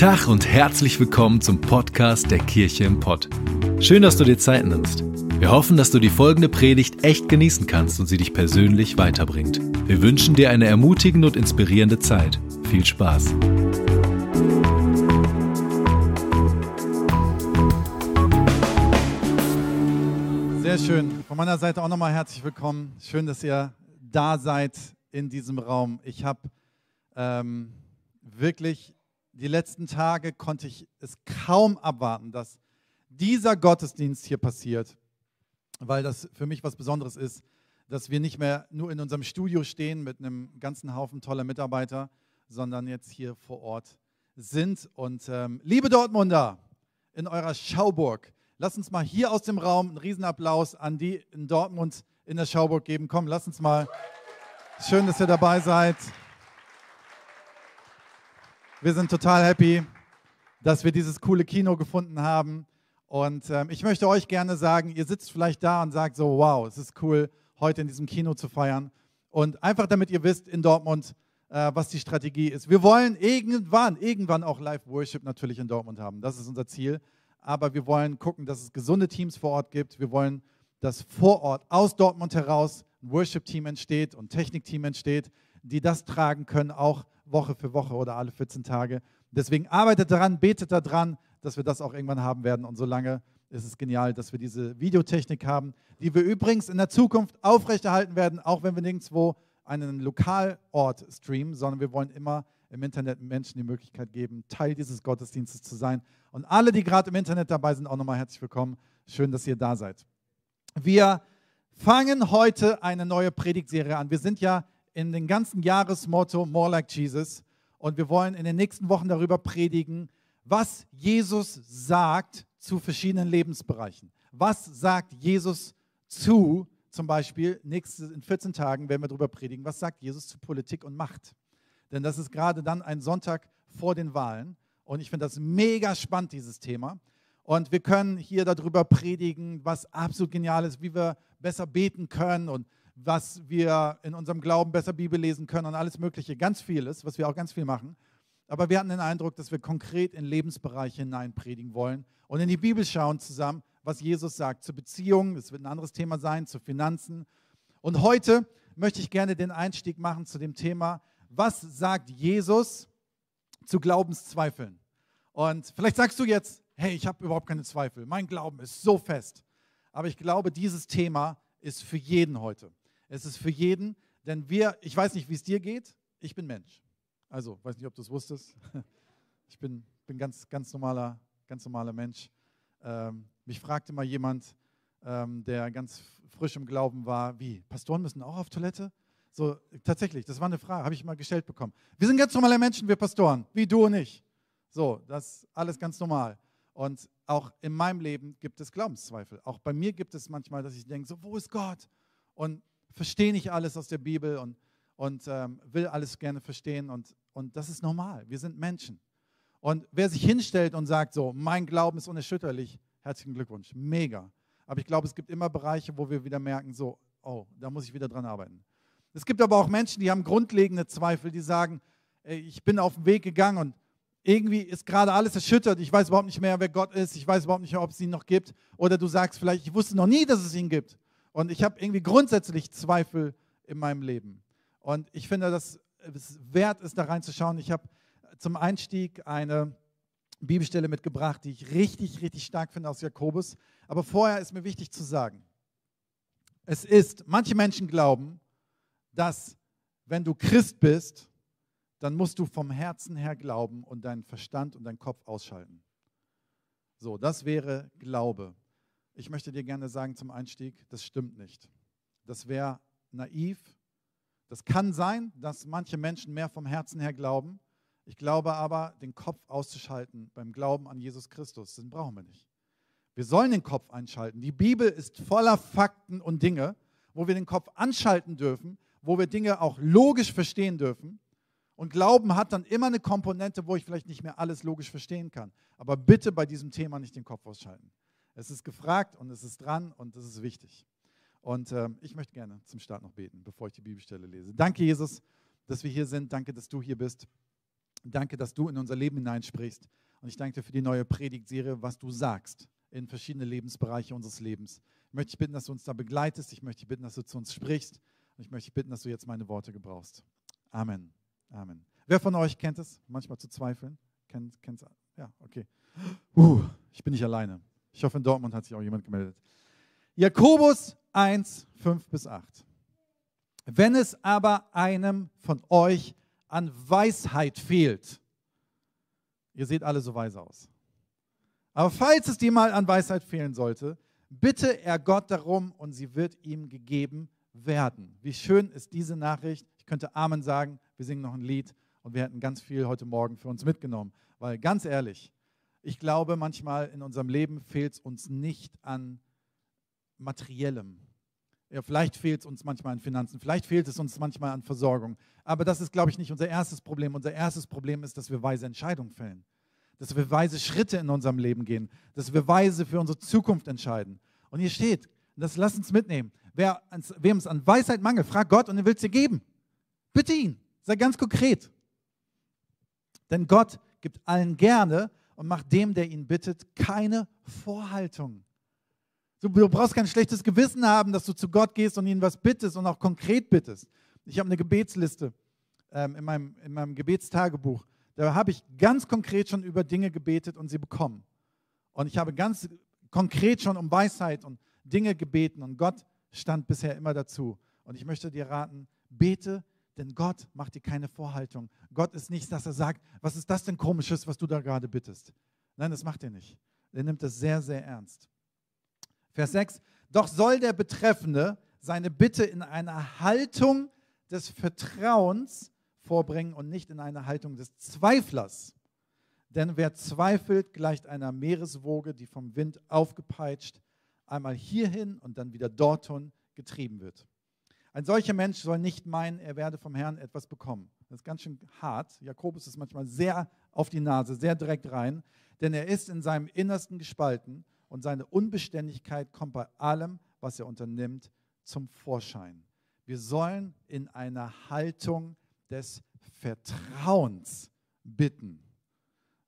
Tag und herzlich willkommen zum Podcast der Kirche im Pott. Schön, dass du dir Zeit nimmst. Wir hoffen, dass du die folgende Predigt echt genießen kannst und sie dich persönlich weiterbringt. Wir wünschen dir eine ermutigende und inspirierende Zeit. Viel Spaß. Sehr schön. Von meiner Seite auch nochmal herzlich willkommen. Schön, dass ihr da seid in diesem Raum. Ich habe ähm, wirklich die letzten Tage konnte ich es kaum abwarten, dass dieser Gottesdienst hier passiert, weil das für mich was Besonderes ist, dass wir nicht mehr nur in unserem Studio stehen mit einem ganzen Haufen toller Mitarbeiter, sondern jetzt hier vor Ort sind. Und ähm, liebe Dortmunder in eurer Schauburg, lasst uns mal hier aus dem Raum einen Riesenapplaus an die in Dortmund in der Schauburg geben. Komm, lasst uns mal. Schön, dass ihr dabei seid. Wir sind total happy, dass wir dieses coole Kino gefunden haben. Und ähm, ich möchte euch gerne sagen, ihr sitzt vielleicht da und sagt so, wow, es ist cool, heute in diesem Kino zu feiern. Und einfach damit ihr wisst in Dortmund, äh, was die Strategie ist. Wir wollen irgendwann, irgendwann auch Live-Worship natürlich in Dortmund haben. Das ist unser Ziel. Aber wir wollen gucken, dass es gesunde Teams vor Ort gibt. Wir wollen, dass vor Ort aus Dortmund heraus ein Worship-Team entsteht und Technik-Team entsteht, die das tragen können, auch Woche für Woche oder alle 14 Tage. Deswegen arbeitet daran, betet daran, dass wir das auch irgendwann haben werden. Und solange ist es genial, dass wir diese Videotechnik haben, die wir übrigens in der Zukunft aufrechterhalten werden, auch wenn wir nirgendwo einen Lokalort streamen, sondern wir wollen immer im Internet Menschen die Möglichkeit geben, Teil dieses Gottesdienstes zu sein. Und alle, die gerade im Internet dabei sind, auch nochmal herzlich willkommen. Schön, dass ihr da seid. Wir fangen heute eine neue Predigtserie an. Wir sind ja in den ganzen Jahresmotto More Like Jesus. Und wir wollen in den nächsten Wochen darüber predigen, was Jesus sagt zu verschiedenen Lebensbereichen. Was sagt Jesus zu, zum Beispiel nächste, in 14 Tagen werden wir darüber predigen, was sagt Jesus zu Politik und Macht. Denn das ist gerade dann ein Sonntag vor den Wahlen. Und ich finde das mega spannend, dieses Thema. Und wir können hier darüber predigen, was absolut genial ist, wie wir besser beten können und was wir in unserem Glauben besser Bibel lesen können und alles Mögliche, ganz vieles, was wir auch ganz viel machen. Aber wir hatten den Eindruck, dass wir konkret in Lebensbereiche hinein predigen wollen und in die Bibel schauen zusammen, was Jesus sagt zu Beziehungen, das wird ein anderes Thema sein, zu Finanzen. Und heute möchte ich gerne den Einstieg machen zu dem Thema, was sagt Jesus zu Glaubenszweifeln? Und vielleicht sagst du jetzt, hey, ich habe überhaupt keine Zweifel, mein Glauben ist so fest. Aber ich glaube, dieses Thema ist für jeden heute. Es ist für jeden, denn wir, ich weiß nicht, wie es dir geht, ich bin Mensch. Also, weiß nicht, ob du es wusstest. Ich bin, bin ganz, ganz normaler, ganz normaler Mensch. Ähm, mich fragte mal jemand, ähm, der ganz frisch im Glauben war, wie, Pastoren müssen auch auf Toilette? So, tatsächlich, das war eine Frage, habe ich mal gestellt bekommen. Wir sind ganz normale Menschen, wir Pastoren, wie du und ich. So, das ist alles ganz normal. Und auch in meinem Leben gibt es Glaubenszweifel. Auch bei mir gibt es manchmal, dass ich denke, so, wo ist Gott? Und verstehe nicht alles aus der Bibel und, und ähm, will alles gerne verstehen. Und, und das ist normal. Wir sind Menschen. Und wer sich hinstellt und sagt, so, mein Glauben ist unerschütterlich, herzlichen Glückwunsch. Mega. Aber ich glaube, es gibt immer Bereiche, wo wir wieder merken, so, oh, da muss ich wieder dran arbeiten. Es gibt aber auch Menschen, die haben grundlegende Zweifel, die sagen, ich bin auf den Weg gegangen und irgendwie ist gerade alles erschüttert. Ich weiß überhaupt nicht mehr, wer Gott ist. Ich weiß überhaupt nicht mehr, ob es ihn noch gibt. Oder du sagst vielleicht, ich wusste noch nie, dass es ihn gibt. Und ich habe irgendwie grundsätzlich Zweifel in meinem Leben. Und ich finde, dass es wert ist, da reinzuschauen. Ich habe zum Einstieg eine Bibelstelle mitgebracht, die ich richtig, richtig stark finde aus Jakobus. Aber vorher ist mir wichtig zu sagen, es ist, manche Menschen glauben, dass wenn du Christ bist, dann musst du vom Herzen her glauben und deinen Verstand und deinen Kopf ausschalten. So, das wäre Glaube. Ich möchte dir gerne sagen zum Einstieg, das stimmt nicht. Das wäre naiv. Das kann sein, dass manche Menschen mehr vom Herzen her glauben. Ich glaube aber, den Kopf auszuschalten beim Glauben an Jesus Christus, den brauchen wir nicht. Wir sollen den Kopf einschalten. Die Bibel ist voller Fakten und Dinge, wo wir den Kopf anschalten dürfen, wo wir Dinge auch logisch verstehen dürfen. Und Glauben hat dann immer eine Komponente, wo ich vielleicht nicht mehr alles logisch verstehen kann. Aber bitte bei diesem Thema nicht den Kopf ausschalten. Es ist gefragt und es ist dran und es ist wichtig. Und äh, ich möchte gerne zum Start noch beten, bevor ich die Bibelstelle lese. Danke, Jesus, dass wir hier sind. Danke, dass du hier bist. Danke, dass du in unser Leben hineinsprichst. Und ich danke dir für die neue Predigtserie, was du sagst in verschiedene Lebensbereiche unseres Lebens. Ich möchte dich bitten, dass du uns da begleitest. Ich möchte dich bitten, dass du zu uns sprichst. Und ich möchte dich bitten, dass du jetzt meine Worte gebrauchst. Amen. Amen. Wer von euch kennt es, manchmal zu zweifeln? Kennt es? Ja, okay. Uh, ich bin nicht alleine. Ich hoffe, in Dortmund hat sich auch jemand gemeldet. Jakobus 1, 5 bis 8. Wenn es aber einem von euch an Weisheit fehlt, ihr seht alle so weise aus, aber falls es dir mal an Weisheit fehlen sollte, bitte er Gott darum und sie wird ihm gegeben werden. Wie schön ist diese Nachricht. Ich könnte Amen sagen, wir singen noch ein Lied und wir hätten ganz viel heute Morgen für uns mitgenommen. Weil ganz ehrlich, ich glaube, manchmal in unserem Leben fehlt es uns nicht an materiellem. Ja, vielleicht fehlt es uns manchmal an Finanzen, vielleicht fehlt es uns manchmal an Versorgung. Aber das ist, glaube ich, nicht unser erstes Problem. Unser erstes Problem ist, dass wir weise Entscheidungen fällen. Dass wir weise Schritte in unserem Leben gehen. Dass wir weise für unsere Zukunft entscheiden. Und hier steht, das lasst uns mitnehmen. Wer, wem es an Weisheit mangelt, frag Gott und er will es dir geben. Bitte ihn. Sei ganz konkret. Denn Gott gibt allen gerne und macht dem, der ihn bittet, keine Vorhaltung. Du, brauchst kein schlechtes Gewissen haben, dass du zu Gott gehst und ihn was bittest und auch konkret bittest. Ich habe eine Gebetsliste ähm, in, meinem, in meinem Gebetstagebuch. Da habe ich ganz konkret schon über Dinge gebetet und sie bekommen. Und ich habe ganz konkret schon um Weisheit und Dinge gebeten und Gott stand bisher immer dazu. Und ich möchte dir raten, bete, denn Gott macht dir keine Vorhaltung. Gott ist nicht, dass er sagt, was ist das denn komisches, was du da gerade bittest. Nein, das macht er nicht. Er nimmt es sehr, sehr ernst. Vers 6, doch soll der Betreffende seine Bitte in einer Haltung des Vertrauens vorbringen und nicht in einer Haltung des Zweiflers. Denn wer zweifelt, gleicht einer Meereswoge, die vom Wind aufgepeitscht, einmal hierhin und dann wieder dorthin getrieben wird. Ein solcher Mensch soll nicht meinen, er werde vom Herrn etwas bekommen. Das ist ganz schön hart. Jakobus ist manchmal sehr auf die Nase, sehr direkt rein, denn er ist in seinem Innersten gespalten und seine Unbeständigkeit kommt bei allem, was er unternimmt, zum Vorschein. Wir sollen in einer Haltung des Vertrauens bitten.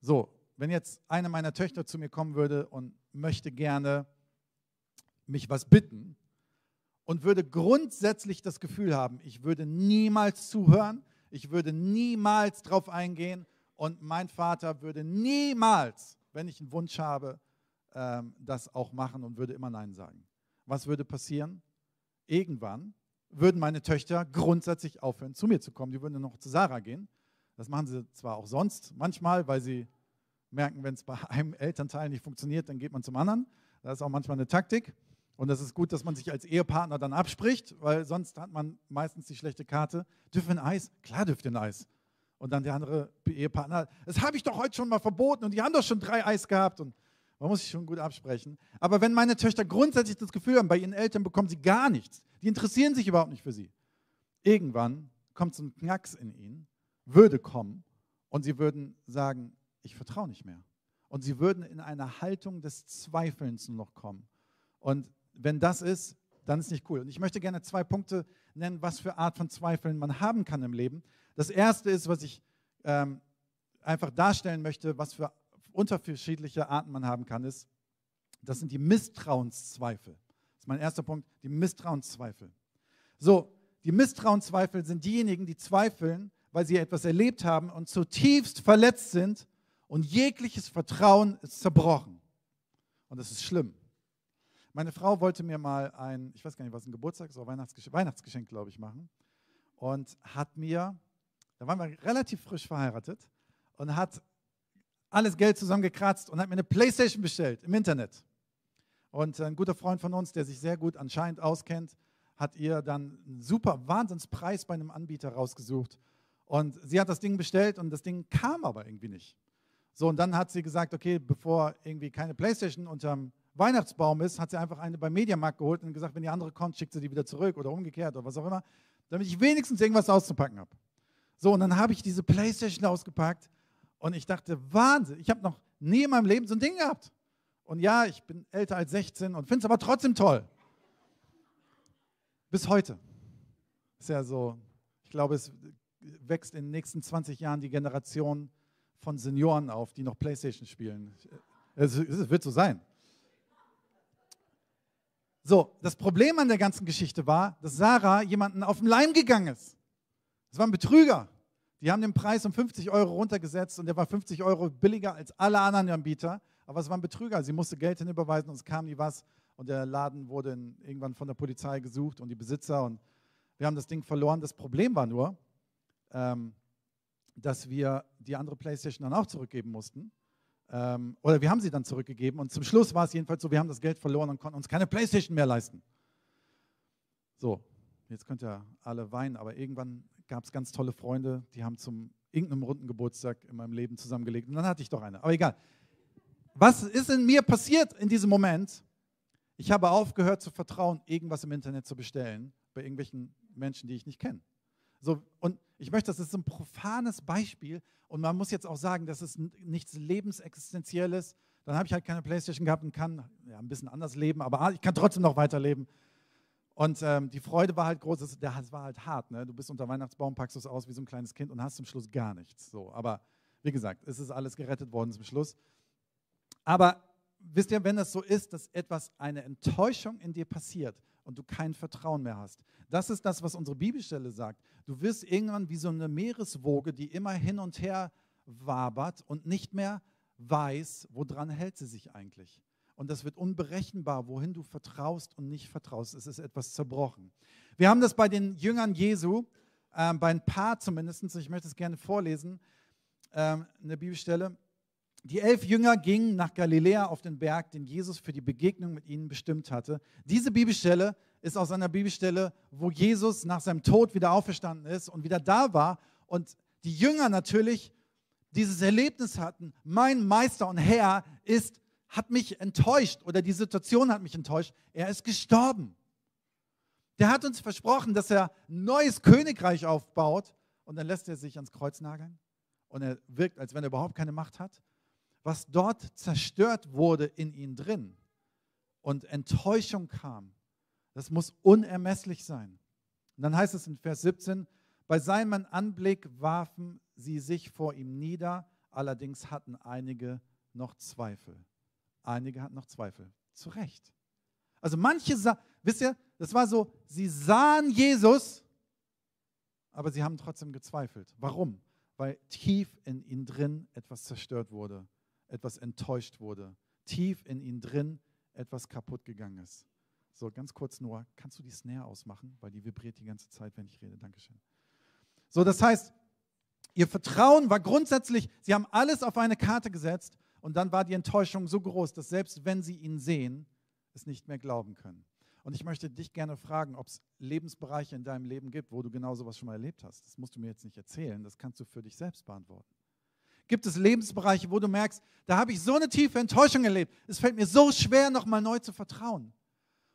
So, wenn jetzt eine meiner Töchter zu mir kommen würde und möchte gerne mich was bitten und würde grundsätzlich das Gefühl haben, ich würde niemals zuhören, ich würde niemals drauf eingehen und mein Vater würde niemals, wenn ich einen Wunsch habe, ähm, das auch machen und würde immer Nein sagen. Was würde passieren? Irgendwann würden meine Töchter grundsätzlich aufhören, zu mir zu kommen. Die würden noch zu Sarah gehen. Das machen sie zwar auch sonst, manchmal, weil sie merken, wenn es bei einem Elternteil nicht funktioniert, dann geht man zum anderen. Das ist auch manchmal eine Taktik. Und das ist gut, dass man sich als Ehepartner dann abspricht, weil sonst hat man meistens die schlechte Karte. Dürfen wir ein Eis? Klar ein Eis. Und dann der andere Ehepartner, das habe ich doch heute schon mal verboten und die haben doch schon drei Eis gehabt. Und man muss sich schon gut absprechen. Aber wenn meine Töchter grundsätzlich das Gefühl haben, bei ihren Eltern bekommen sie gar nichts, die interessieren sich überhaupt nicht für sie. Irgendwann kommt so ein Knacks in ihnen, würde kommen und sie würden sagen, ich vertraue nicht mehr. Und sie würden in eine Haltung des Zweifelns nur noch kommen. Und wenn das ist, dann ist nicht cool. Und ich möchte gerne zwei Punkte nennen, was für Art von Zweifeln man haben kann im Leben. Das erste ist, was ich ähm, einfach darstellen möchte, was für unterschiedliche Arten man haben kann, ist, das sind die Misstrauenszweifel. Das ist mein erster Punkt, die Misstrauenszweifel. So, die Misstrauenszweifel sind diejenigen, die zweifeln, weil sie etwas erlebt haben und zutiefst verletzt sind und jegliches Vertrauen ist zerbrochen. Und das ist schlimm. Meine Frau wollte mir mal ein, ich weiß gar nicht, was ein Geburtstags- oder Weihnachtsgeschenk, Weihnachtsgeschenk, glaube ich, machen. Und hat mir, da waren wir relativ frisch verheiratet, und hat alles Geld zusammengekratzt und hat mir eine Playstation bestellt im Internet. Und ein guter Freund von uns, der sich sehr gut anscheinend auskennt, hat ihr dann einen super Wahnsinnspreis bei einem Anbieter rausgesucht. Und sie hat das Ding bestellt und das Ding kam aber irgendwie nicht. So, und dann hat sie gesagt, okay, bevor irgendwie keine Playstation unterm Weihnachtsbaum ist, hat sie einfach eine beim Mediamarkt geholt und gesagt, wenn die andere kommt, schickt sie die wieder zurück oder umgekehrt oder was auch immer, damit ich wenigstens irgendwas auszupacken habe. So, und dann habe ich diese Playstation ausgepackt und ich dachte, Wahnsinn, ich habe noch nie in meinem Leben so ein Ding gehabt. Und ja, ich bin älter als 16 und finde es aber trotzdem toll. Bis heute. Ist ja so, ich glaube, es wächst in den nächsten 20 Jahren die Generation von Senioren auf, die noch Playstation spielen. Es, es wird so sein. So, das Problem an der ganzen Geschichte war, dass Sarah jemanden auf den Leim gegangen ist. Das war ein Betrüger. Die haben den Preis um 50 Euro runtergesetzt und der war 50 Euro billiger als alle anderen Anbieter. Aber es war ein Betrüger. Sie musste Geld hinüberweisen und es kam nie was. Und der Laden wurde irgendwann von der Polizei gesucht und die Besitzer. Und wir haben das Ding verloren. Das Problem war nur, ähm, dass wir die andere Playstation dann auch zurückgeben mussten. Ähm, oder wir haben sie dann zurückgegeben. Und zum Schluss war es jedenfalls so, wir haben das Geld verloren und konnten uns keine Playstation mehr leisten. So, jetzt könnt ihr alle weinen, aber irgendwann gab es ganz tolle Freunde, die haben zum irgendeinem runden Geburtstag in meinem Leben zusammengelegt. Und dann hatte ich doch eine. Aber egal. Was ist in mir passiert in diesem Moment? Ich habe aufgehört zu vertrauen, irgendwas im Internet zu bestellen, bei irgendwelchen Menschen, die ich nicht kenne. So, und ich möchte, das ist ein profanes Beispiel. Und man muss jetzt auch sagen, das ist nichts Lebensexistentielles. Dann habe ich halt keine Playstation gehabt und kann ja, ein bisschen anders leben, aber ich kann trotzdem noch weiterleben. Und ähm, die Freude war halt groß, das war halt hart. Ne? Du bist unter Weihnachtsbaum, packst es aus wie so ein kleines Kind und hast zum Schluss gar nichts. So, aber wie gesagt, es ist alles gerettet worden zum Schluss. Aber wisst ihr, wenn das so ist, dass etwas, eine Enttäuschung in dir passiert und du kein Vertrauen mehr hast, das ist das, was unsere Bibelstelle sagt. Du wirst irgendwann wie so eine Meereswoge, die immer hin und her wabert und nicht mehr weiß, woran hält sie sich eigentlich und das wird unberechenbar, wohin du vertraust und nicht vertraust. Es ist etwas zerbrochen. Wir haben das bei den Jüngern Jesu, äh, bei ein paar zumindest, ich möchte es gerne vorlesen, äh, eine Bibelstelle. Die elf Jünger gingen nach Galiläa auf den Berg, den Jesus für die Begegnung mit ihnen bestimmt hatte. Diese Bibelstelle ist aus einer Bibelstelle, wo Jesus nach seinem Tod wieder auferstanden ist und wieder da war und die Jünger natürlich dieses Erlebnis hatten, mein Meister und Herr ist hat mich enttäuscht oder die Situation hat mich enttäuscht. Er ist gestorben. Der hat uns versprochen, dass er ein neues Königreich aufbaut und dann lässt er sich ans Kreuz nageln und er wirkt, als wenn er überhaupt keine Macht hat. Was dort zerstört wurde in ihm drin und Enttäuschung kam, das muss unermesslich sein. Und dann heißt es in Vers 17, bei seinem Anblick warfen sie sich vor ihm nieder, allerdings hatten einige noch Zweifel. Einige hatten noch Zweifel. Zu Recht. Also manche, wisst ihr, das war so, sie sahen Jesus, aber sie haben trotzdem gezweifelt. Warum? Weil tief in ihnen drin etwas zerstört wurde, etwas enttäuscht wurde, tief in ihnen drin etwas kaputt gegangen ist. So, ganz kurz nur, kannst du die Snare ausmachen? Weil die vibriert die ganze Zeit, wenn ich rede. Dankeschön. So, das heißt, ihr Vertrauen war grundsätzlich, sie haben alles auf eine Karte gesetzt und dann war die Enttäuschung so groß, dass selbst wenn sie ihn sehen, es nicht mehr glauben können. Und ich möchte dich gerne fragen, ob es Lebensbereiche in deinem Leben gibt, wo du genau sowas schon mal erlebt hast. Das musst du mir jetzt nicht erzählen, das kannst du für dich selbst beantworten. Gibt es Lebensbereiche, wo du merkst, da habe ich so eine tiefe Enttäuschung erlebt, es fällt mir so schwer, nochmal neu zu vertrauen.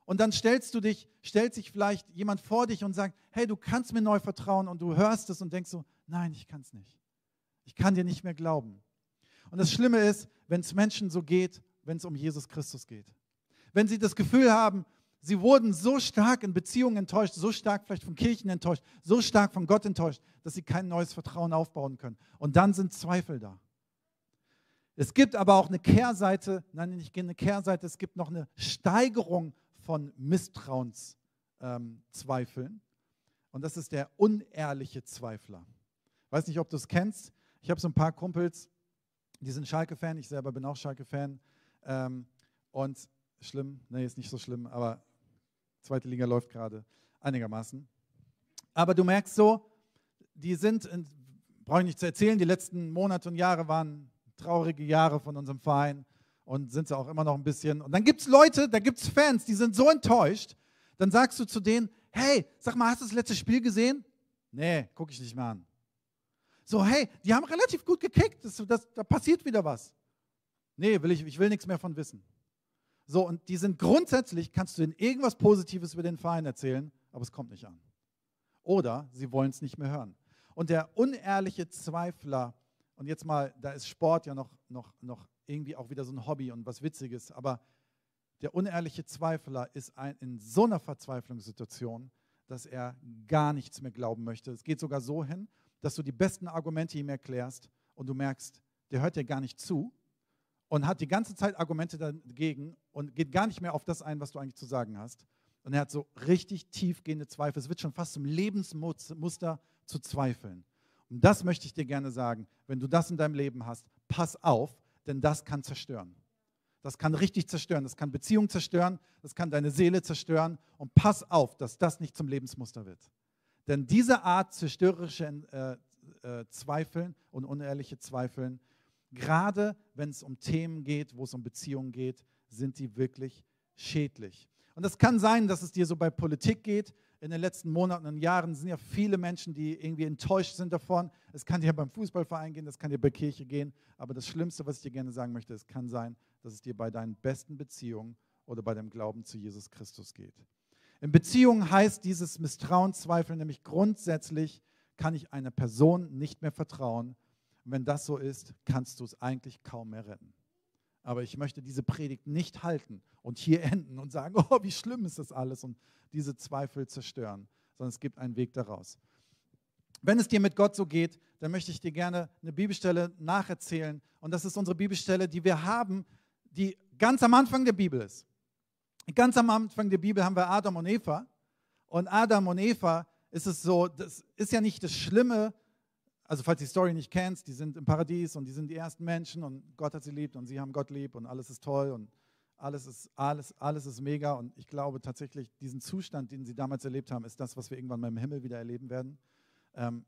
Und dann stellst du dich, stellt sich vielleicht jemand vor dich und sagt, hey, du kannst mir neu vertrauen und du hörst es und denkst so, nein, ich kann es nicht. Ich kann dir nicht mehr glauben. Und das Schlimme ist, wenn es Menschen so geht, wenn es um Jesus Christus geht. Wenn sie das Gefühl haben, sie wurden so stark in Beziehungen enttäuscht, so stark vielleicht von Kirchen enttäuscht, so stark von Gott enttäuscht, dass sie kein neues Vertrauen aufbauen können. Und dann sind Zweifel da. Es gibt aber auch eine Kehrseite, nein, nicht eine Kehrseite, es gibt noch eine Steigerung von Misstrauenszweifeln. Und das ist der unehrliche Zweifler. Ich weiß nicht, ob du es kennst. Ich habe so ein paar Kumpels, die sind Schalke-Fan, ich selber bin auch Schalke-Fan. Ähm, und schlimm, nee, ist nicht so schlimm, aber zweite Liga läuft gerade einigermaßen. Aber du merkst so, die sind, brauche ich nicht zu erzählen, die letzten Monate und Jahre waren traurige Jahre von unserem Verein und sind sie auch immer noch ein bisschen. Und dann gibt es Leute, da gibt es Fans, die sind so enttäuscht, dann sagst du zu denen, hey, sag mal, hast du das letzte Spiel gesehen? Nee, gucke ich nicht mehr an. So, hey, die haben relativ gut gekickt, das, das, da passiert wieder was. Nee, will ich, ich will nichts mehr von wissen. So, und die sind grundsätzlich, kannst du ihnen irgendwas Positives über den Verein erzählen, aber es kommt nicht an. Oder sie wollen es nicht mehr hören. Und der unehrliche Zweifler, und jetzt mal, da ist Sport ja noch, noch, noch irgendwie auch wieder so ein Hobby und was Witziges, aber der unehrliche Zweifler ist ein, in so einer Verzweiflungssituation, dass er gar nichts mehr glauben möchte. Es geht sogar so hin, dass du die besten Argumente ihm erklärst und du merkst, der hört dir gar nicht zu und hat die ganze Zeit Argumente dagegen und geht gar nicht mehr auf das ein, was du eigentlich zu sagen hast. Und er hat so richtig tiefgehende Zweifel. Es wird schon fast zum Lebensmuster zu zweifeln. Und das möchte ich dir gerne sagen. Wenn du das in deinem Leben hast, pass auf, denn das kann zerstören. Das kann richtig zerstören. Das kann Beziehungen zerstören. Das kann deine Seele zerstören. Und pass auf, dass das nicht zum Lebensmuster wird. Denn diese Art zerstörerische äh, äh, Zweifeln und unehrliche Zweifeln, gerade wenn es um Themen geht, wo es um Beziehungen geht, sind die wirklich schädlich. Und es kann sein, dass es dir so bei Politik geht. In den letzten Monaten und Jahren sind ja viele Menschen, die irgendwie enttäuscht sind davon. Es kann dir beim Fußballverein gehen, es kann dir bei Kirche gehen. Aber das Schlimmste, was ich dir gerne sagen möchte, es kann sein, dass es dir bei deinen besten Beziehungen oder bei dem Glauben zu Jesus Christus geht. In Beziehungen heißt dieses Misstrauen, Zweifeln nämlich grundsätzlich, kann ich einer Person nicht mehr vertrauen. Und wenn das so ist, kannst du es eigentlich kaum mehr retten. Aber ich möchte diese Predigt nicht halten und hier enden und sagen, oh, wie schlimm ist das alles und diese Zweifel zerstören, sondern es gibt einen Weg daraus. Wenn es dir mit Gott so geht, dann möchte ich dir gerne eine Bibelstelle nacherzählen. Und das ist unsere Bibelstelle, die wir haben, die ganz am Anfang der Bibel ist. Ganz am Anfang der Bibel haben wir Adam und Eva. Und Adam und Eva ist es so, das ist ja nicht das Schlimme, also falls die Story nicht kennst, die sind im Paradies und die sind die ersten Menschen und Gott hat sie lieb und sie haben Gott lieb und alles ist toll und alles ist, alles, alles ist mega. Und ich glaube tatsächlich, diesen Zustand, den sie damals erlebt haben, ist das, was wir irgendwann mal im Himmel wieder erleben werden. Ähm,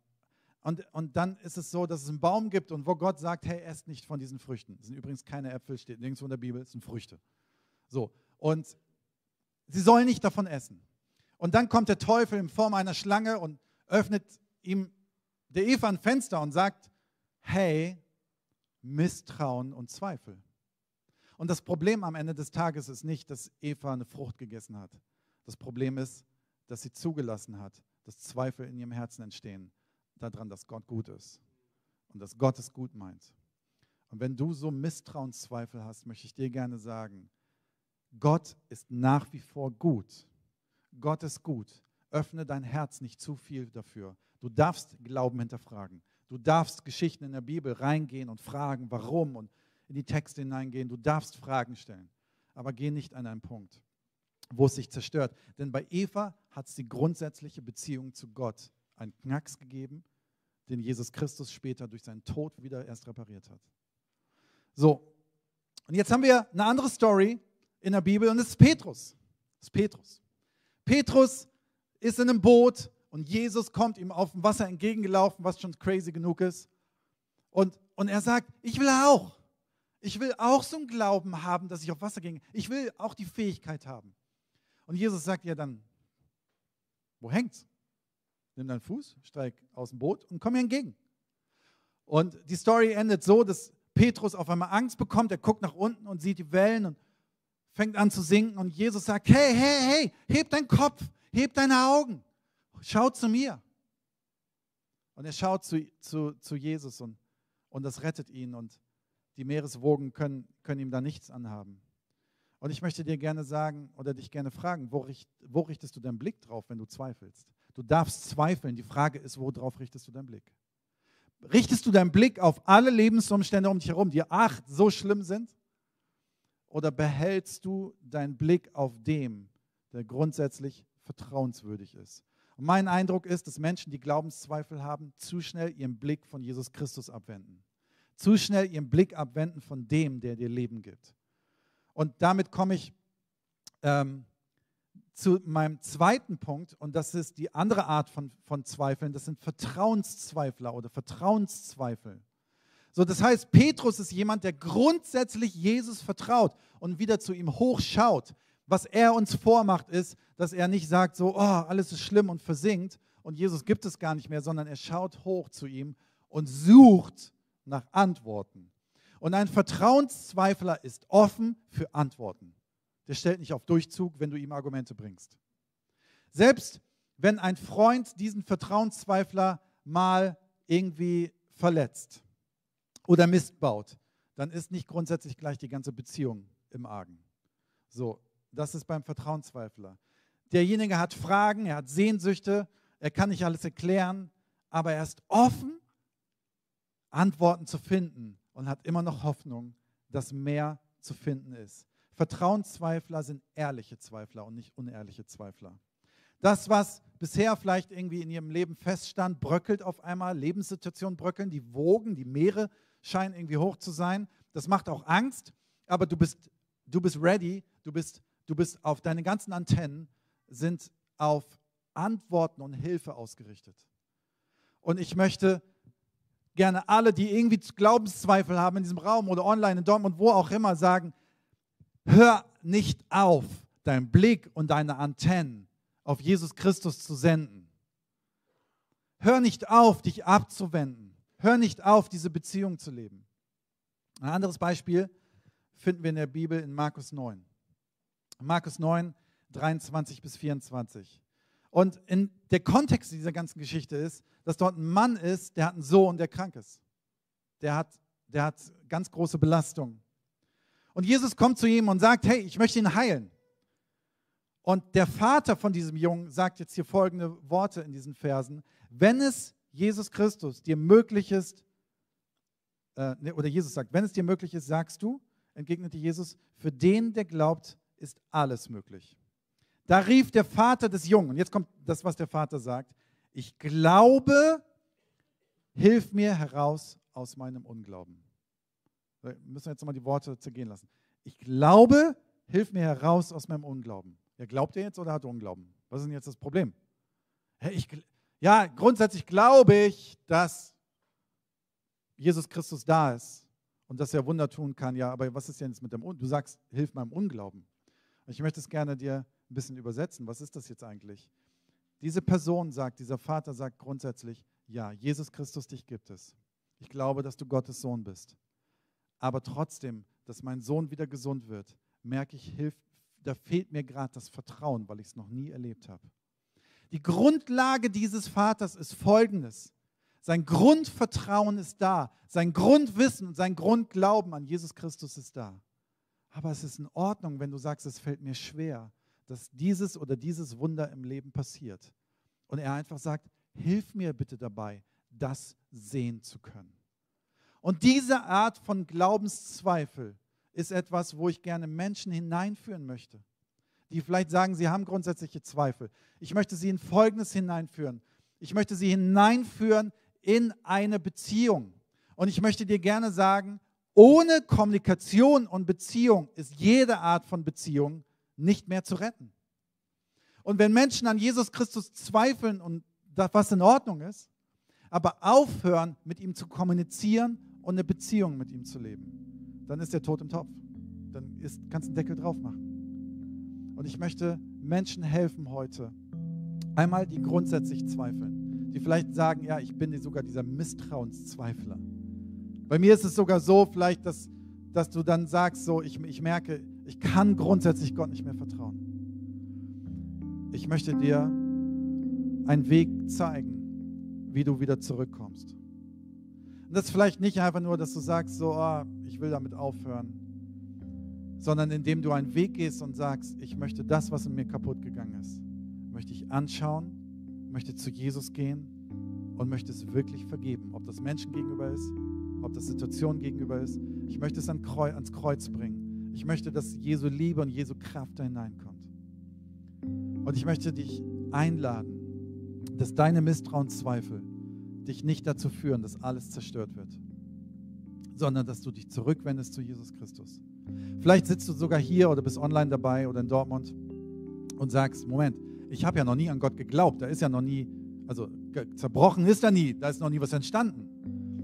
und, und dann ist es so, dass es einen Baum gibt und wo Gott sagt, hey, esst nicht von diesen Früchten. Das sind übrigens keine Äpfel, steht nirgendwo in der Bibel, es sind Früchte. So, und sie sollen nicht davon essen. Und dann kommt der Teufel in Form einer Schlange und öffnet ihm der Eva ein Fenster und sagt, hey, Misstrauen und Zweifel. Und das Problem am Ende des Tages ist nicht, dass Eva eine Frucht gegessen hat. Das Problem ist, dass sie zugelassen hat, dass Zweifel in ihrem Herzen entstehen, daran, dass Gott gut ist und dass Gott es gut meint. Und wenn du so Misstrauenszweifel hast, möchte ich dir gerne sagen, Gott ist nach wie vor gut. Gott ist gut. Öffne dein Herz nicht zu viel dafür. Du darfst Glauben hinterfragen. Du darfst Geschichten in der Bibel reingehen und fragen, warum und in die Texte hineingehen. Du darfst Fragen stellen. Aber geh nicht an einen Punkt, wo es sich zerstört. Denn bei Eva hat es die grundsätzliche Beziehung zu Gott einen Knacks gegeben, den Jesus Christus später durch seinen Tod wieder erst repariert hat. So, und jetzt haben wir eine andere Story in der Bibel und es ist Petrus. Das ist Petrus. Petrus ist in einem Boot und Jesus kommt ihm auf dem Wasser entgegengelaufen, was schon crazy genug ist. Und, und er sagt, ich will auch. Ich will auch so einen Glauben haben, dass ich auf Wasser gehe. Ich will auch die Fähigkeit haben. Und Jesus sagt ja dann, wo hängt's? Nimm deinen Fuß, steig aus dem Boot und komm mir entgegen. Und die Story endet so, dass Petrus auf einmal Angst bekommt. Er guckt nach unten und sieht die Wellen und fängt an zu sinken. Und Jesus sagt, hey, hey, hey, heb deinen Kopf, heb deine Augen. Schau zu mir. Und er schaut zu, zu, zu Jesus und, und das rettet ihn und die Meereswogen können, können ihm da nichts anhaben. Und ich möchte dir gerne sagen oder dich gerne fragen, wo, richt, wo richtest du deinen Blick drauf, wenn du zweifelst? Du darfst zweifeln. Die Frage ist, worauf richtest du deinen Blick? Richtest du deinen Blick auf alle Lebensumstände um dich herum, die ach so schlimm sind? Oder behältst du deinen Blick auf dem, der grundsätzlich vertrauenswürdig ist? Und mein Eindruck ist, dass Menschen, die Glaubenszweifel haben, zu schnell ihren Blick von Jesus Christus abwenden. Zu schnell ihren Blick abwenden von dem, der dir Leben gibt. Und damit komme ich ähm, zu meinem zweiten Punkt, und das ist die andere Art von, von Zweifeln, das sind Vertrauenszweifler oder Vertrauenszweifel. So, das heißt, Petrus ist jemand, der grundsätzlich Jesus vertraut und wieder zu ihm hochschaut was er uns vormacht, ist, dass er nicht sagt, so, oh, alles ist schlimm und versinkt und Jesus gibt es gar nicht mehr, sondern er schaut hoch zu ihm und sucht nach Antworten. Und ein Vertrauenszweifler ist offen für Antworten. Der stellt nicht auf Durchzug, wenn du ihm Argumente bringst. Selbst wenn ein Freund diesen Vertrauenszweifler mal irgendwie verletzt oder Mist baut, dann ist nicht grundsätzlich gleich die ganze Beziehung im Argen. So, das ist beim Vertrauenszweifler. Derjenige hat Fragen, er hat Sehnsüchte, er kann nicht alles erklären, aber er ist offen, Antworten zu finden und hat immer noch Hoffnung, dass mehr zu finden ist. Vertrauenszweifler sind ehrliche Zweifler und nicht unehrliche Zweifler. Das, was bisher vielleicht irgendwie in ihrem Leben feststand, bröckelt auf einmal, Lebenssituationen bröckeln, die Wogen, die Meere scheinen irgendwie hoch zu sein. Das macht auch Angst, aber du bist, du bist ready, du bist, du bist auf deine ganzen Antennen sind auf Antworten und Hilfe ausgerichtet. Und ich möchte gerne alle, die irgendwie Glaubenszweifel haben in diesem Raum oder online in Dortmund, wo auch immer, sagen, hör nicht auf, deinen Blick und deine Antennen auf Jesus Christus zu senden. Hör nicht auf, dich abzuwenden. Hör nicht auf, diese Beziehung zu leben. Ein anderes Beispiel finden wir in der Bibel in Markus 9. Markus 9, 23 bis 24. Und in der Kontext dieser ganzen Geschichte ist, dass dort ein Mann ist, der hat einen Sohn, der krank ist. Der hat, der hat ganz große Belastung. Und Jesus kommt zu ihm und sagt, hey, ich möchte ihn heilen. Und der Vater von diesem Jungen sagt jetzt hier folgende Worte in diesen Versen. Wenn es Jesus Christus dir möglich ist, äh, ne, oder Jesus sagt, wenn es dir möglich ist, sagst du, entgegnete Jesus, für den, der glaubt, ist alles möglich. Da rief der Vater des Jungen, und jetzt kommt das, was der Vater sagt, ich glaube, hilf mir heraus aus meinem Unglauben. Wir müssen jetzt nochmal die Worte zergehen lassen. Ich glaube, hilf mir heraus aus meinem Unglauben. Ja, glaubt er jetzt oder hat er Unglauben? Was ist denn jetzt das Problem? Ich, ja, grundsätzlich glaube ich, dass Jesus Christus da ist und dass er Wunder tun kann. Ja, aber was ist denn jetzt mit dem Du sagst, hilf meinem Unglauben. Ich möchte es gerne dir ein bisschen übersetzen. Was ist das jetzt eigentlich? Diese Person sagt, dieser Vater sagt grundsätzlich, ja, Jesus Christus, dich gibt es. Ich glaube, dass du Gottes Sohn bist. Aber trotzdem, dass mein Sohn wieder gesund wird, merke ich, da fehlt mir gerade das Vertrauen, weil ich es noch nie erlebt habe. Die Grundlage dieses Vaters ist folgendes. Sein Grundvertrauen ist da, sein Grundwissen und sein Grundglauben an Jesus Christus ist da. Aber es ist in Ordnung, wenn du sagst, es fällt mir schwer, dass dieses oder dieses Wunder im Leben passiert. Und er einfach sagt, hilf mir bitte dabei, das sehen zu können. Und diese Art von Glaubenszweifel ist etwas, wo ich gerne Menschen hineinführen möchte, die vielleicht sagen, sie haben grundsätzliche Zweifel. Ich möchte sie in Folgendes hineinführen. Ich möchte sie hineinführen in eine Beziehung. Und ich möchte dir gerne sagen, ohne Kommunikation und Beziehung ist jede Art von Beziehung nicht mehr zu retten. Und wenn Menschen an Jesus Christus zweifeln und das, was in Ordnung ist, aber aufhören, mit ihm zu kommunizieren und eine Beziehung mit ihm zu leben, dann ist der Tod im Topf. Dann ist, kannst du einen Deckel drauf machen. Und ich möchte Menschen helfen heute, einmal die grundsätzlich zweifeln, die vielleicht sagen, ja, ich bin sogar dieser Misstrauenszweifler. Bei mir ist es sogar so, vielleicht, dass, dass du dann sagst, so, ich, ich merke, ich kann grundsätzlich Gott nicht mehr vertrauen. Ich möchte dir einen Weg zeigen, wie du wieder zurückkommst. Und das ist vielleicht nicht einfach nur, dass du sagst, so, oh, ich will damit aufhören, sondern indem du einen Weg gehst und sagst, ich möchte das, was in mir kaputt gegangen ist, möchte ich anschauen, möchte zu Jesus gehen und möchte es wirklich vergeben. Ob das Menschen gegenüber ist, ob das Situationen gegenüber ist. Ich möchte es ans Kreuz bringen. Ich möchte, dass Jesu Liebe und Jesu Kraft da hineinkommt. Und ich möchte dich einladen, dass deine Misstrauenszweifel dich nicht dazu führen, dass alles zerstört wird, sondern dass du dich zurückwendest zu Jesus Christus. Vielleicht sitzt du sogar hier oder bist online dabei oder in Dortmund und sagst, Moment, ich habe ja noch nie an Gott geglaubt, da ist ja noch nie, also zerbrochen ist da nie, da ist noch nie was entstanden.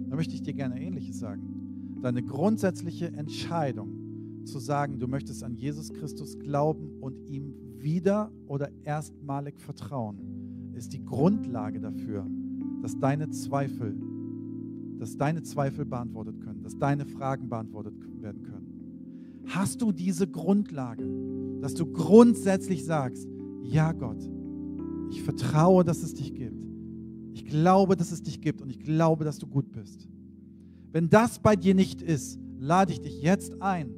Da möchte ich dir gerne Ähnliches sagen. Deine grundsätzliche Entscheidung zu sagen, du möchtest an Jesus Christus glauben und ihm wieder oder erstmalig vertrauen, ist die Grundlage dafür, dass deine Zweifel, dass deine Zweifel beantwortet können, dass deine Fragen beantwortet werden können. Hast du diese Grundlage, dass du grundsätzlich sagst, ja Gott, ich vertraue, dass es dich gibt. Ich glaube, dass es dich gibt und ich glaube, dass du gut bist. Wenn das bei dir nicht ist, lade ich dich jetzt ein,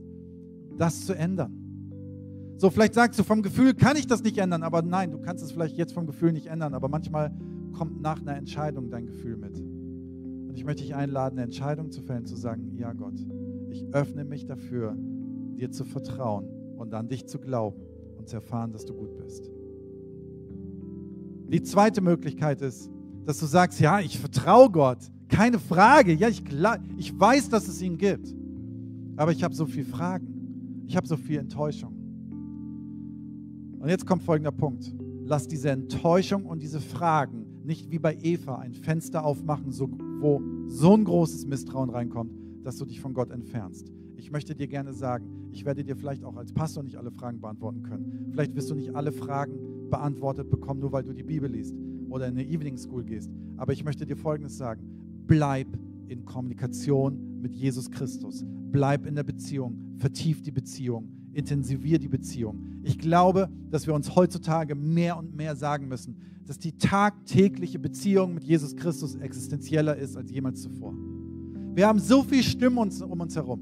das zu ändern. So, vielleicht sagst du, vom Gefühl kann ich das nicht ändern, aber nein, du kannst es vielleicht jetzt vom Gefühl nicht ändern, aber manchmal kommt nach einer Entscheidung dein Gefühl mit. Und ich möchte dich einladen, eine Entscheidung zu fällen, zu sagen, ja Gott, ich öffne mich dafür, dir zu vertrauen und an dich zu glauben und zu erfahren, dass du gut bist. Die zweite Möglichkeit ist, dass du sagst, ja, ich vertraue Gott, keine Frage, ja, ich, ich weiß, dass es ihn gibt, aber ich habe so viele Fragen, ich habe so viel Enttäuschung. Und jetzt kommt folgender Punkt. Lass diese Enttäuschung und diese Fragen nicht wie bei Eva ein Fenster aufmachen, so, wo so ein großes Misstrauen reinkommt, dass du dich von Gott entfernst. Ich möchte dir gerne sagen, ich werde dir vielleicht auch als Pastor nicht alle Fragen beantworten können. Vielleicht wirst du nicht alle Fragen beantwortet bekommen, nur weil du die Bibel liest oder in eine Evening School gehst. Aber ich möchte dir Folgendes sagen. Bleib in Kommunikation mit Jesus Christus. Bleib in der Beziehung. Vertief die Beziehung. Intensivier die Beziehung. Ich glaube, dass wir uns heutzutage mehr und mehr sagen müssen, dass die tagtägliche Beziehung mit Jesus Christus existenzieller ist als jemals zuvor. Wir haben so viel Stimmen um uns herum.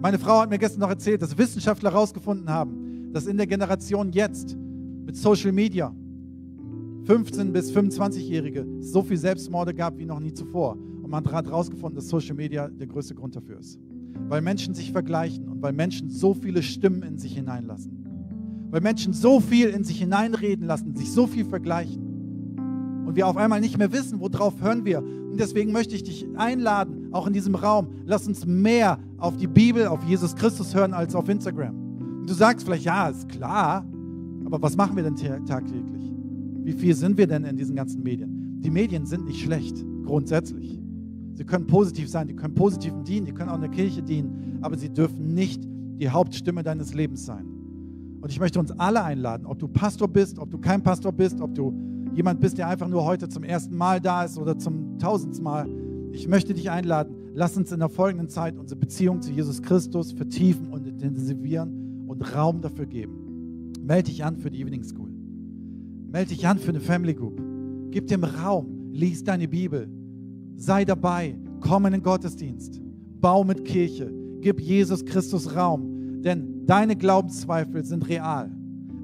Meine Frau hat mir gestern noch erzählt, dass Wissenschaftler herausgefunden haben, dass in der Generation jetzt mit Social Media 15- bis 25-Jährige so viel Selbstmorde gab wie noch nie zuvor. Und man hat herausgefunden, dass Social Media der größte Grund dafür ist. Weil Menschen sich vergleichen und weil Menschen so viele Stimmen in sich hineinlassen. Weil Menschen so viel in sich hineinreden lassen, sich so viel vergleichen. Und wir auf einmal nicht mehr wissen, worauf hören wir. Und deswegen möchte ich dich einladen, auch in diesem Raum, lass uns mehr auf die Bibel, auf Jesus Christus hören als auf Instagram. Und du sagst vielleicht, ja, ist klar, aber was machen wir denn tagtäglich? Wie viel sind wir denn in diesen ganzen Medien? Die Medien sind nicht schlecht, grundsätzlich. Sie können positiv sein, die können positiven dienen, die können auch in der Kirche dienen, aber sie dürfen nicht die Hauptstimme deines Lebens sein. Und ich möchte uns alle einladen, ob du Pastor bist, ob du kein Pastor bist, ob du jemand bist, der einfach nur heute zum ersten Mal da ist oder zum tausendsten Mal. Ich möchte dich einladen, lass uns in der folgenden Zeit unsere Beziehung zu Jesus Christus vertiefen und intensivieren und Raum dafür geben. Melde dich an für die Evening School. Melde dich an für eine Family Group. Gib dem Raum, lies deine Bibel, Sei dabei, komm in den Gottesdienst, bau mit Kirche, gib Jesus Christus Raum, denn deine Glaubenszweifel sind real,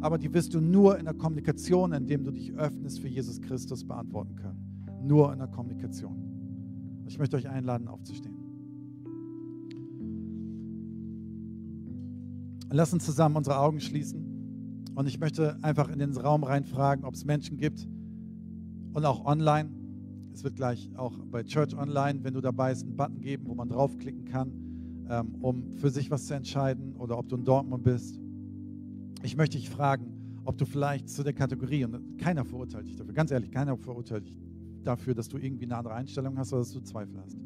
aber die wirst du nur in der Kommunikation, indem du dich öffnest für Jesus Christus, beantworten können. Nur in der Kommunikation. Ich möchte euch einladen, aufzustehen. Lass uns zusammen unsere Augen schließen. Und ich möchte einfach in den Raum reinfragen, ob es Menschen gibt und auch online, es wird gleich auch bei Church Online, wenn du dabei bist, einen Button geben, wo man draufklicken kann, ähm, um für sich was zu entscheiden oder ob du in Dortmund bist. Ich möchte dich fragen, ob du vielleicht zu der Kategorie, und keiner verurteilt dich dafür, ganz ehrlich, keiner verurteilt dich dafür, dass du irgendwie eine andere Einstellung hast oder dass du Zweifel hast.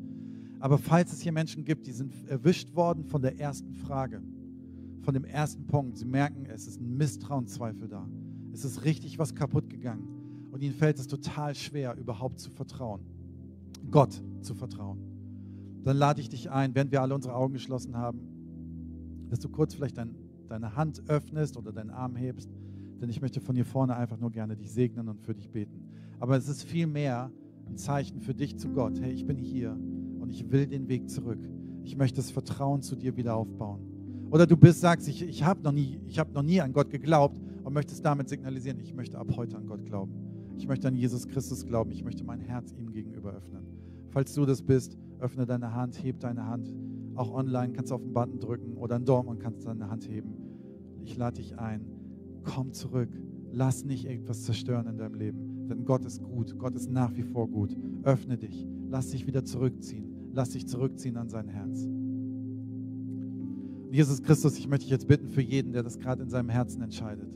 Aber falls es hier Menschen gibt, die sind erwischt worden von der ersten Frage, von dem ersten Punkt, sie merken, es ist ein Misstrauenszweifel da. Es ist richtig was kaputt gegangen und ihnen fällt es total schwer, überhaupt zu vertrauen. Gott zu vertrauen. Dann lade ich dich ein, während wir alle unsere Augen geschlossen haben, dass du kurz vielleicht dein, deine Hand öffnest oder deinen Arm hebst, denn ich möchte von hier vorne einfach nur gerne dich segnen und für dich beten. Aber es ist vielmehr ein Zeichen für dich zu Gott. Hey, ich bin hier und ich will den Weg zurück. Ich möchte das Vertrauen zu dir wieder aufbauen. Oder du bist, sagst, ich, ich habe noch, nie, hab noch nie an Gott geglaubt und möchtest damit signalisieren, ich möchte ab heute an Gott glauben. Ich möchte an Jesus Christus glauben. Ich möchte mein Herz ihm gegenüber öffnen. Falls du das bist, öffne deine Hand, heb deine Hand. Auch online kannst du auf den Button drücken oder in Dortmund kannst du deine Hand heben. Ich lade dich ein. Komm zurück. Lass nicht irgendwas zerstören in deinem Leben. Denn Gott ist gut. Gott ist nach wie vor gut. Öffne dich. Lass dich wieder zurückziehen. Lass dich zurückziehen an sein Herz. Jesus Christus, ich möchte dich jetzt bitten für jeden, der das gerade in seinem Herzen entscheidet.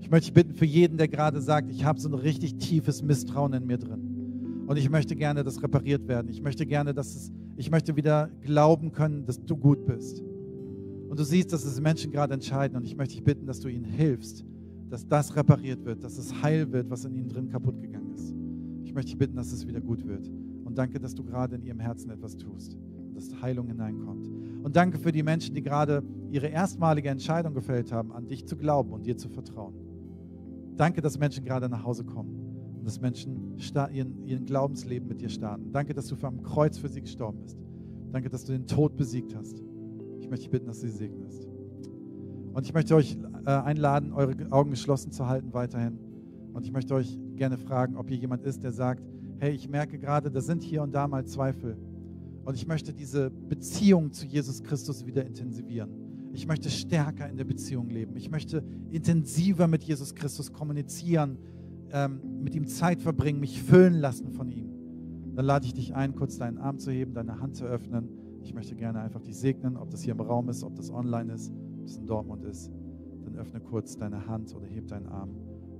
Ich möchte bitten für jeden, der gerade sagt, ich habe so ein richtig tiefes Misstrauen in mir drin. Und ich möchte gerne, dass repariert werden. Ich möchte gerne, dass es, ich möchte wieder glauben können, dass du gut bist. Und du siehst, dass es Menschen gerade entscheiden. Und ich möchte dich bitten, dass du ihnen hilfst, dass das repariert wird, dass es heil wird, was in ihnen drin kaputt gegangen ist. Ich möchte dich bitten, dass es wieder gut wird. Und danke, dass du gerade in ihrem Herzen etwas tust dass Heilung hineinkommt. Und danke für die Menschen, die gerade ihre erstmalige Entscheidung gefällt haben, an dich zu glauben und dir zu vertrauen. Danke, dass Menschen gerade nach Hause kommen und dass Menschen ihren, ihren Glaubensleben mit dir starten. Danke, dass du am Kreuz für sie gestorben bist. Danke, dass du den Tod besiegt hast. Ich möchte dich bitten, dass du sie segnest. Und ich möchte euch äh, einladen, eure Augen geschlossen zu halten weiterhin. Und ich möchte euch gerne fragen, ob hier jemand ist, der sagt, hey, ich merke gerade, da sind hier und da mal Zweifel. Und ich möchte diese Beziehung zu Jesus Christus wieder intensivieren. Ich möchte stärker in der Beziehung leben. Ich möchte intensiver mit Jesus Christus kommunizieren, ähm, mit ihm Zeit verbringen, mich füllen lassen von ihm. Dann lade ich dich ein, kurz deinen Arm zu heben, deine Hand zu öffnen. Ich möchte gerne einfach dich segnen, ob das hier im Raum ist, ob das online ist, ob das in Dortmund ist. Dann öffne kurz deine Hand oder heb deinen Arm.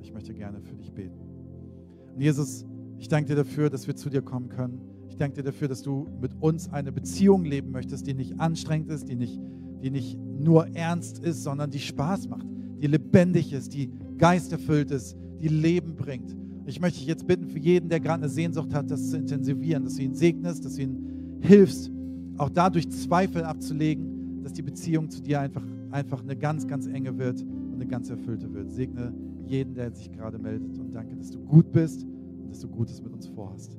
Ich möchte gerne für dich beten. Und Jesus, ich danke dir dafür, dass wir zu dir kommen können. Ich danke dir dafür, dass du mit uns eine Beziehung leben möchtest, die nicht anstrengend ist, die nicht, die nicht nur ernst ist, sondern die Spaß macht, die lebendig ist, die geisterfüllt ist, die Leben bringt. Ich möchte dich jetzt bitten für jeden, der gerade eine Sehnsucht hat, das zu intensivieren, dass du ihn segnest, dass du ihn hilfst, auch dadurch Zweifel abzulegen, dass die Beziehung zu dir einfach, einfach eine ganz, ganz enge wird und eine ganz erfüllte wird. Segne jeden, der sich gerade meldet und danke, dass du gut bist und dass du Gutes mit uns vorhast.